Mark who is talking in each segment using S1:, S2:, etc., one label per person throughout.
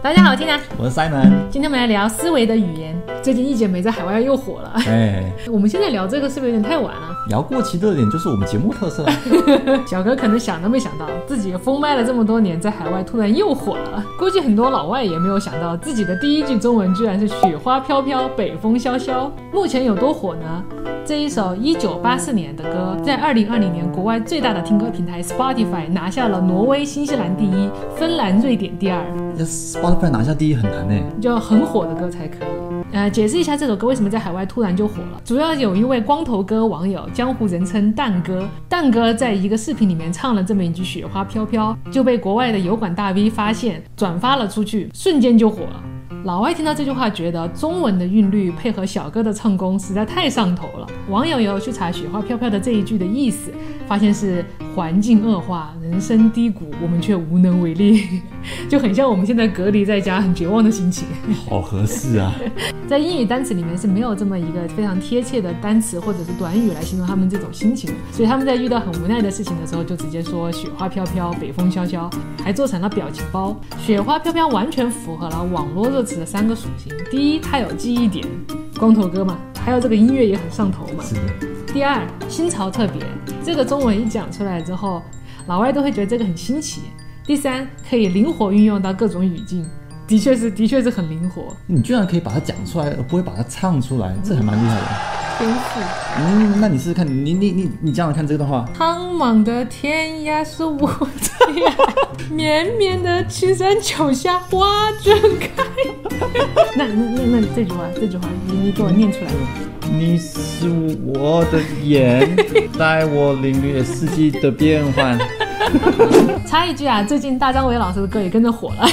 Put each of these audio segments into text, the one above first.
S1: 大家好，我 Tina，
S2: 我是 Simon。
S1: 今天我们来聊思维的语言。最近一剪梅在海外又火了，
S2: 哎，
S1: 我们现在聊这个是不是有点太晚了？
S2: 聊过期热点就是我们节目特色啊。
S1: 小哥可能想都没想到，自己封麦了这么多年，在海外突然又火了。估计很多老外也没有想到，自己的第一句中文居然是“雪花飘飘，北风萧萧”。目前有多火呢？这一首1984年的歌，在2020年国外最大的听歌平台 Spotify 拿下了挪威、新西兰第一，芬兰、瑞典第二。
S2: 要 Spotify 拿下第一很难呢，
S1: 就要很火的歌才可以。呃，解释一下这首歌为什么在海外突然就火了。主要有一位光头哥网友，江湖人称蛋哥，蛋哥在一个视频里面唱了这么一句“雪花飘飘”，就被国外的油管大 V 发现，转发了出去，瞬间就火了。老外听到这句话，觉得中文的韵律配合小哥的唱功实在太上头了。网友有去查“雪花飘飘”的这一句的意思，发现是环境恶化、人生低谷，我们却无能为力，就很像我们现在隔离在家很绝望的心情。
S2: 好合适啊！
S1: 在英语单词里面是没有这么一个非常贴切的单词或者是短语来形容他们这种心情，所以他们在遇到很无奈的事情的时候，就直接说“雪花飘飘，北风萧萧”，还做成了表情包。雪花飘飘完全符合了网络热词的三个属性：第一，它有记忆点，光头哥嘛；还有这个音乐也很上头嘛。
S2: 是的。
S1: 第二，新潮特别，这个中文一讲出来之后，老外都会觉得这个很新奇。第三，可以灵活运用到各种语境。的确是，的确是很灵活。
S2: 你居然可以把它讲出来，而不会把它唱出来，这还蛮厉害的。
S1: 天赋。
S2: 嗯，那你试试看，你你你你这样看这段话。
S1: 苍茫的天涯是我的呀，绵绵的青山脚下花正开。那那那那这句话，这句话，你你给我念出来。
S2: 你是我的眼，带我领略四季的变换。
S1: 插一句啊，最近大张伟老师的歌也跟着火了，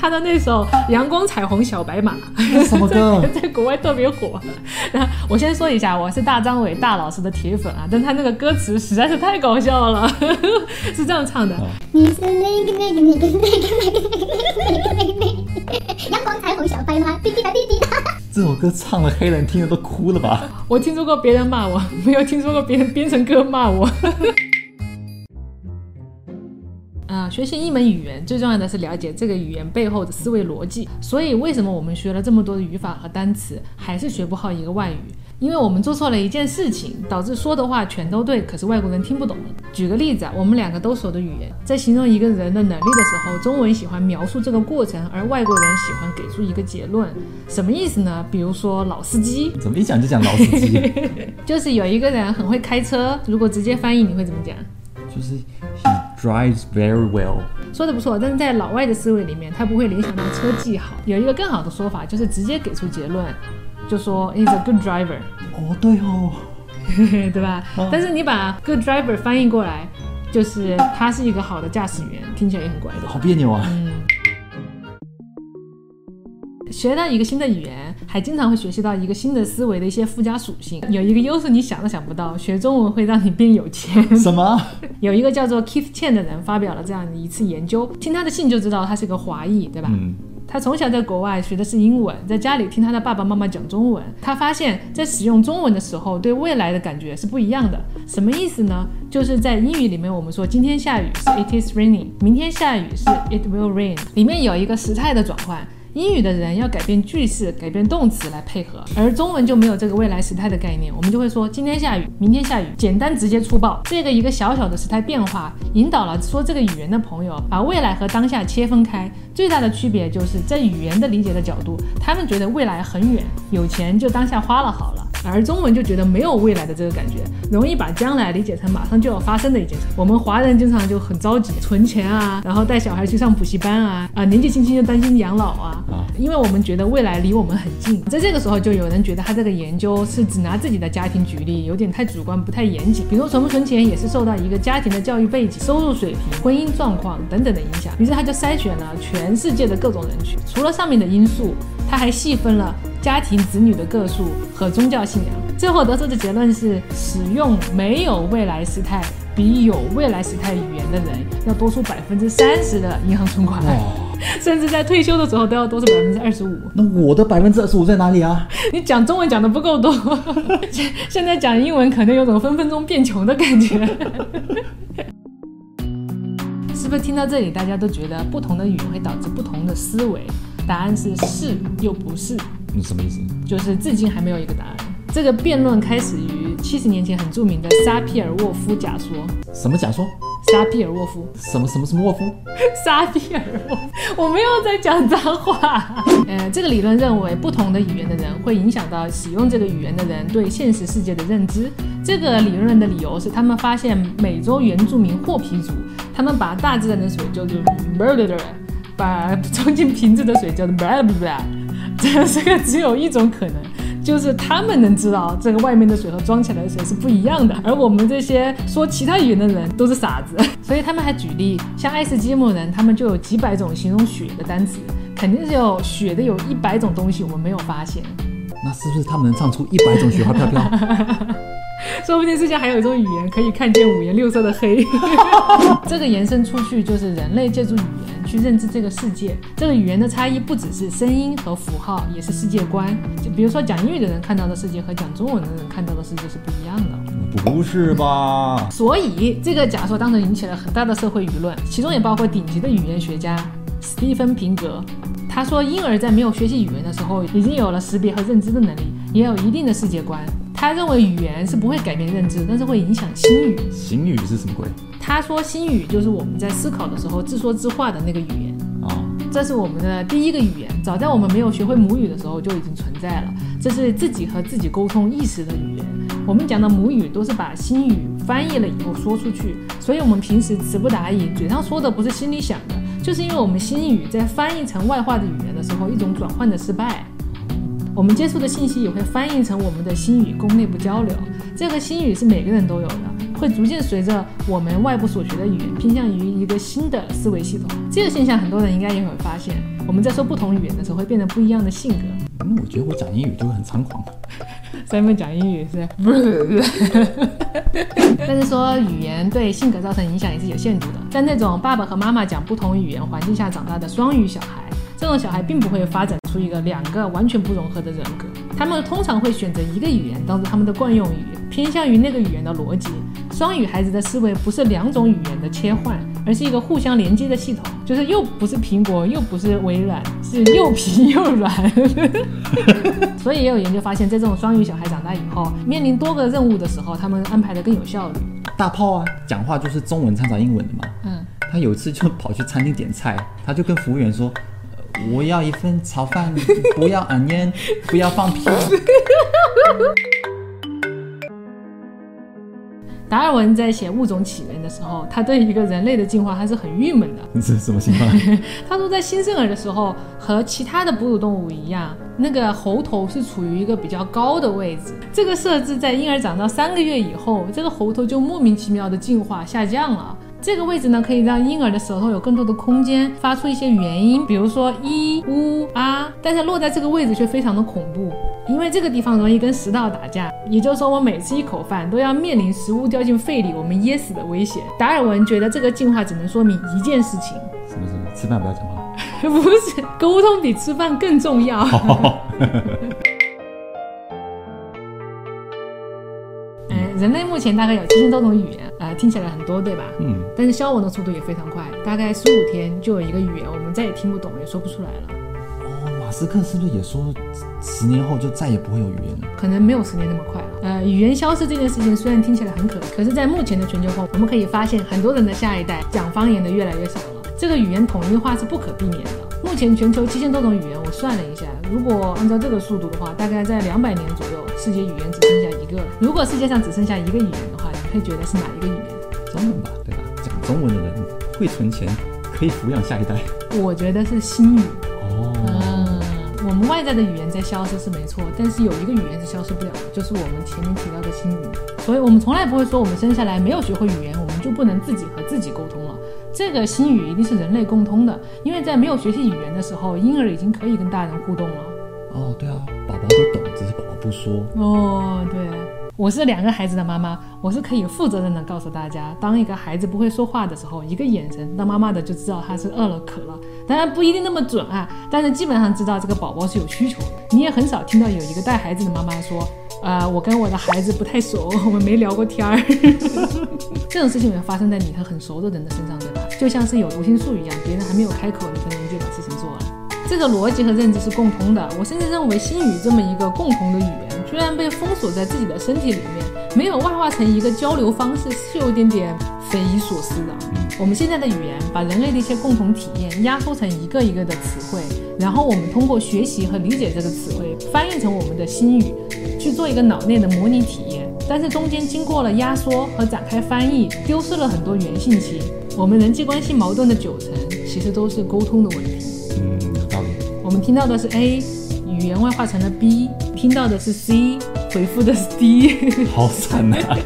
S1: 他的那首《阳光彩虹小白马》
S2: 什么歌？
S1: 在国外特别火。然后我先说一下，我是大张伟大老师的铁粉啊，但他那个歌词实在是太搞笑了，是这样唱的：你是那个那个那个那个那个那个那个那个阳光彩虹小白马，滴滴答滴滴答。
S2: 这首歌唱的，黑人听了都哭了吧？
S1: 我听说过别人骂我，没有听说过别人编成歌骂我。啊，学习一门语言最重要的是了解这个语言背后的思维逻辑。所以，为什么我们学了这么多的语法和单词，还是学不好一个外语？因为我们做错了一件事情，导致说的话全都对，可是外国人听不懂。举个例子啊，我们两个都说的语言，在形容一个人的能力的时候，中文喜欢描述这个过程，而外国人喜欢给出一个结论。什么意思呢？比如说老司机，
S2: 怎么一讲就讲老司机？
S1: 就是有一个人很会开车，如果直接翻译，你会怎么讲？
S2: 就是 drives very well，
S1: 说的不错，但是在老外的思维里面，他不会联想到车技好。有一个更好的说法，就是直接给出结论，就说 he's a good driver。
S2: 哦，对哦，
S1: 对吧？但是你把 good driver 翻译过来，就是他是一个好的驾驶员，听起来也很怪的。
S2: 好别扭啊。
S1: 嗯。学到一个新的语言，还经常会学习到一个新的思维的一些附加属性。有一个优势你想都想不到，学中文会让你变有钱。
S2: 什么？
S1: 有一个叫做 Keith Chen 的人发表了这样的一次研究，听他的信就知道他是个华裔，对吧？
S2: 嗯。
S1: 他从小在国外学的是英文，在家里听他的爸爸妈妈讲中文。他发现，在使用中文的时候，对未来的感觉是不一样的。什么意思呢？就是在英语里面，我们说今天下雨是 It is raining，明天下雨是 It will rain，里面有一个时态的转换。英语的人要改变句式、改变动词来配合，而中文就没有这个未来时态的概念。我们就会说今天下雨，明天下雨，简单直接粗暴。这个一个小小的时态变化，引导了说这个语言的朋友把未来和当下切分开。最大的区别就是在语言的理解的角度，他们觉得未来很远，有钱就当下花了好了。而中文就觉得没有未来的这个感觉，容易把将来理解成马上就要发生的一件事。我们华人经常就很着急存钱啊，然后带小孩去上补习班啊，啊，年纪轻轻就担心养老啊，啊，因为我们觉得未来离我们很近。在这个时候，就有人觉得他这个研究是只拿自己的家庭举例，有点太主观，不太严谨。比如存不存钱也是受到一个家庭的教育背景、收入水平、婚姻状况等等的影响。于是他就筛选了全世界的各种人群，除了上面的因素，他还细分了。家庭子女的个数和宗教信仰，最后得出的结论是：使用没有未来时态比有未来时态语言的人要多出百分之三十的银行存款，甚至在退休的时候都要多出百分之二十五。
S2: 那我的百分之二十五在哪里啊？
S1: 你讲中文讲的不够多，现在讲英文可能有种分分钟变穷的感觉。是不是听到这里，大家都觉得不同的语言会导致不同的思维？答案是是又不是，
S2: 你什么意思？
S1: 就是至今还没有一个答案。这个辩论开始于七十年前很著名的沙皮尔沃夫假说。
S2: 什么假说？
S1: 沙皮尔沃夫？
S2: 什么什么什么沃夫？
S1: 沙皮尔沃夫？我没有在讲脏话。呃，这个理论认为，不同的语言的人会影响到使用这个语言的人对现实世界的认知。这个理论的理由是，他们发现美洲原住民霍皮族，他们把大自然的水叫做 murder，把装进瓶子的水叫做 blah blah blah。这 这个只有一种可能。就是他们能知道这个外面的水和装起来的水是不一样的，而我们这些说其他语言的人都是傻子。所以他们还举例，像爱斯基摩人，他们就有几百种形容雪的单词，肯定是有雪的有一百种东西我们没有发现。
S2: 那是不是他们能唱出一百种雪花飘飘？
S1: 说不定世界还有一种语言可以看见五颜六色的黑。这个延伸出去就是人类借助语言去认知这个世界。这个语言的差异不只是声音和符号，也是世界观。就比如说讲英语的人看到的世界和讲中文的人看到的世界是不一样的。
S2: 不是吧？
S1: 所以这个假说当时引起了很大的社会舆论，其中也包括顶级的语言学家斯蒂芬平格。他说，婴儿在没有学习语言的时候，已经有了识别和认知的能力，也有一定的世界观。他认为语言是不会改变认知，但是会影响心语。
S2: 心语是什么鬼？
S1: 他说心语就是我们在思考的时候自说自话的那个语言。哦，这是我们的第一个语言，早在我们没有学会母语的时候就已经存在了。这是自己和自己沟通意识的语言。我们讲的母语都是把心语翻译了以后说出去，所以我们平时词不达意，嘴上说的不是心里想的，就是因为我们心语在翻译成外化的语言的时候，一种转换的失败。我们接触的信息也会翻译成我们的心语，供内部交流。这个心语是每个人都有的，会逐渐随着我们外部所学的语言偏向于一个新的思维系统。这个现象很多人应该也会发现，我们在说不同语言的时候会变得不一样的性格。
S2: 嗯，我觉得我讲英语就会很猖狂。
S1: 三妹讲英语是，但是说语言对性格造成影响也是有限度的。在那种爸爸和妈妈讲不同语言环境下长大的双语小孩。这种小孩并不会发展出一个两个完全不融合的人格，他们通常会选择一个语言当做他们的惯用语，偏向于那个语言的逻辑。双语孩子的思维不是两种语言的切换，而是一个互相连接的系统，就是又不是苹果，又不是微软，是又皮又软。所以也有研究发现，在这种双语小孩长大以后，面临多个任务的时候，他们安排的更有效率。
S2: 大炮啊，讲话就是中文掺杂英文的嘛。嗯，他有一次就跑去餐厅点菜，他就跟服务员说。我要一份炒饭，不要 onion，不要放屁。
S1: 达尔文在写《物种起源》的时候，他对一个人类的进化还是很郁闷的。
S2: 这是什么情况？
S1: 他说，在新生儿的时候，和其他的哺乳动物一样，那个喉头是处于一个比较高的位置。这个设置在婴儿长到三个月以后，这个喉头就莫名其妙的进化下降了。这个位置呢，可以让婴儿的舌头有更多的空间发出一些元音，比如说一、呜、啊。但是落在这个位置却非常的恐怖，因为这个地方容易跟食道打架。也就是说，我每吃一口饭都要面临食物掉进肺里，我们噎死的危险。达尔文觉得这个进化只能说明一件事情：
S2: 什么什么？吃饭不要讲话？
S1: 不是，沟通比吃饭更重要。人类目前大概有七千多种语言，呃，听起来很多，对吧？嗯。但是消亡的速度也非常快，大概十五天就有一个语言我们再也听不懂，也说不出来了。
S2: 哦，马斯克是不是也说十年后就再也不会有语言了？
S1: 可能没有十年那么快了。呃，语言消失这件事情虽然听起来很可可是，在目前的全球化，我们可以发现很多人的下一代讲方言的越来越少了。这个语言统一化是不可避免的。目前全球七千多种语言，我算了一下，如果按照这个速度的话，大概在两百年左右，世界语言只剩下一个。如果世界上只剩下一个语言的话，你会觉得是哪一个语言？
S2: 中文吧，对吧？讲中文的人会存钱，可以抚养下一代。
S1: 我觉得是心语。哦。嗯，我们外在的语言在消失是没错，但是有一个语言是消失不了的，就是我们前面提到的心语。所以我们从来不会说我们生下来没有学会语言，我们就不能自己和自己沟通了。这个心语一定是人类共通的，因为在没有学习语言的时候，婴儿已经可以跟大人互动了。
S2: 哦，对啊，宝宝都懂，只是宝宝不说。
S1: 哦，对，我是两个孩子的妈妈，我是可以负责任的告诉大家，当一个孩子不会说话的时候，一个眼神，当妈妈的就知道他是饿了渴了。当然不一定那么准啊，但是基本上知道这个宝宝是有需求的。你也很少听到有一个带孩子的妈妈说，呃，我跟我的孩子不太熟，我们没聊过天儿。这种事情也发生在你和很熟的人的身上，对吧？就像是有读心术一样，别人还没有开口，你。这个逻辑和认知是共通的。我甚至认为心语这么一个共同的语言。居然被封锁在自己的身体里面，没有外化成一个交流方式，是有点点匪夷所思的。我们现在的语言把人类的一些共同体验压缩成一个一个的词汇，然后我们通过学习和理解这个词汇，翻译成我们的心语，去做一个脑内的模拟体验。但是中间经过了压缩和展开翻译，丢失了很多原信息。我们人际关系矛盾的九成，其实都是沟通的问题。我们听到的是 A。语言外化成了 B，听到的是 C，回复的是 D，
S2: 好惨啊！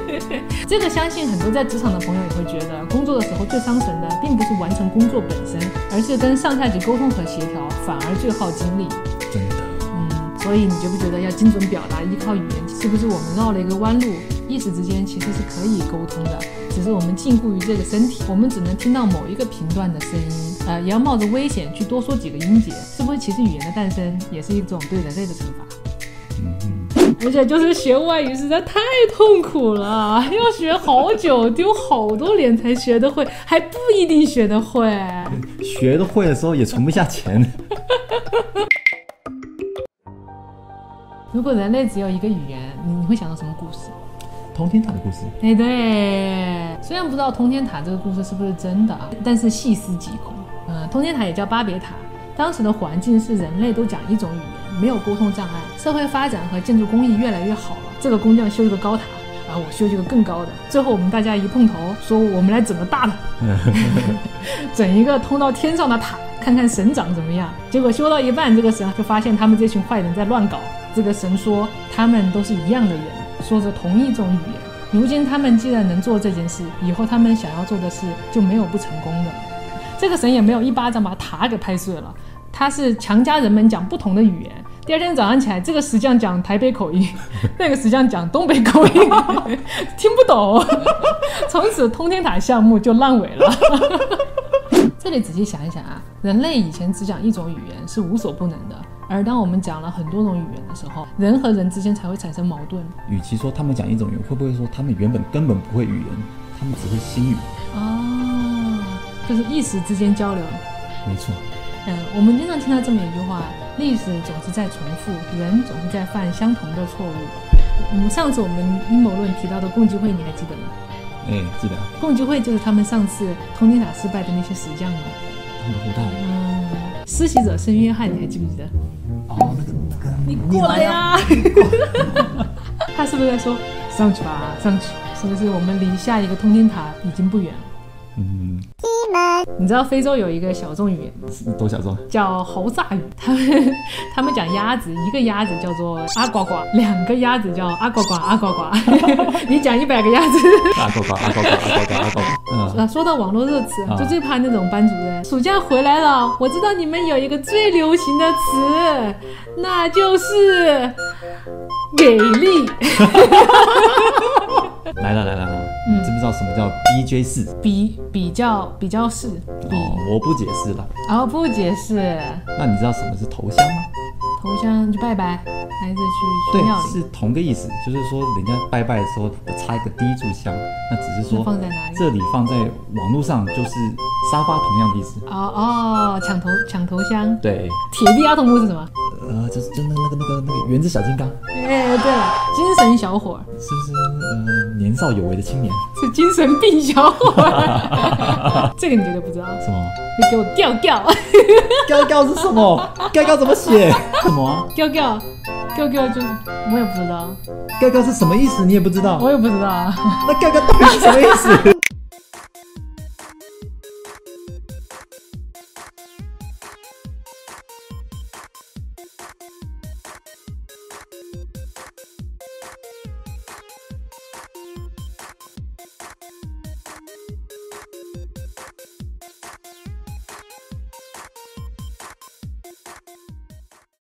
S1: 这个相信很多在职场的朋友也会觉得，工作的时候最伤神的，并不是完成工作本身，而是跟上下级沟通和协调，反而最耗精力。
S2: 真的，
S1: 嗯，所以你觉不觉得要精准表达，依靠语言，是不是我们绕了一个弯路？一时之间其实是可以沟通的，只是我们禁锢于这个身体，我们只能听到某一个频段的声音，呃，也要冒着危险去多说几个音节，是不是？其实语言的诞生也是一种对人类的惩罚。嗯，而且就是学外语实在太痛苦了，要学好久，丢好多年才学得会，还不一定学得会。
S2: 学得会的时候也存不下钱。
S1: 如果人类只有一个语言，你会想到什么故事？
S2: 通天塔的故事，
S1: 哎，对，虽然不知道通天塔这个故事是不是真的啊，但是细思极恐。嗯，通天塔也叫巴别塔，当时的环境是人类都讲一种语言，没有沟通障碍，社会发展和建筑工艺越来越好了。这个工匠修一个高塔，然后我修一个更高的，最后我们大家一碰头，说我们来整个大的，整一个通到天上的塔，看看神长怎么样。结果修到一半，这个神就发现他们这群坏人在乱搞。这个神说他们都是一样的人。说着同一种语言，如今他们既然能做这件事，以后他们想要做的事就没有不成功的。这个神也没有一巴掌把塔给拍碎了，他是强加人们讲不同的语言。第二天早上起来，这个石匠讲台北口音，那个石匠讲东北口音，听不懂。从此通天塔项目就烂尾了。这里仔细想一想啊，人类以前只讲一种语言是无所不能的。而当我们讲了很多种语言的时候，人和人之间才会产生矛盾。
S2: 与其说他们讲一种语言，会不会说他们原本根本不会语言，他们只会心语？
S1: 哦，就是一时之间交流。
S2: 没错。
S1: 嗯，我们经常听到这么一句话：历史总是在重复，人总是在犯相同的错误。嗯，上次我们阴谋论提到的共济会，你还记得吗？
S2: 哎，记得。
S1: 共济会就是他们上次通天塔失败的那些石匠吗？
S2: 他们胡大。
S1: 施袭者圣约翰，你还记不记得？
S2: 哦，那个那个，
S1: 你过来呀！他是不是在说上去吧，上去？是不是我们离下一个通天塔已经不远了？嗯。你知道非洲有一个小众语言，
S2: 多小众，
S1: 叫猴炸语。他们 他们讲鸭子，一个鸭子叫做阿呱呱，两个鸭子叫阿呱呱阿呱呱。你讲一百个鸭子，
S2: 阿呱呱阿呱呱阿呱呱阿呱呱。
S1: 嗯，说到网络热词，就最怕那种班主任。暑假回来了，我知道你们有一个最流行的词，那就是 给力。
S2: 来了来了，你知不知道什么叫 B J 式？
S1: 比比较比较式。
S2: 哦，我不解释了。
S1: 哦，不解释。
S2: 那你知道什么是头香吗？
S1: 头香就拜拜，还是去
S2: 对，是同个意思，就是说人家拜拜的时候插一个第一炷香，那只是说
S1: 放在哪里？
S2: 这里放在网络上就是沙发同样的意思。
S1: 哦哦，抢头抢头香。
S2: 对。
S1: 铁臂阿童木是什么？
S2: 呃，就是真的那个那个那个原子小金刚。
S1: 哎，对了，精神小伙
S2: 是不是？呃，年少有为的青年
S1: 是精神病小伙。这个你绝对不知道。
S2: 什么？
S1: 你给我调调。
S2: 调调是什么？调调怎么写？什么？
S1: 调调，调调就我也不知道。
S2: 调调是什么意思？你也不知道？
S1: 我也不知道啊。
S2: 那调调到底是什么意思？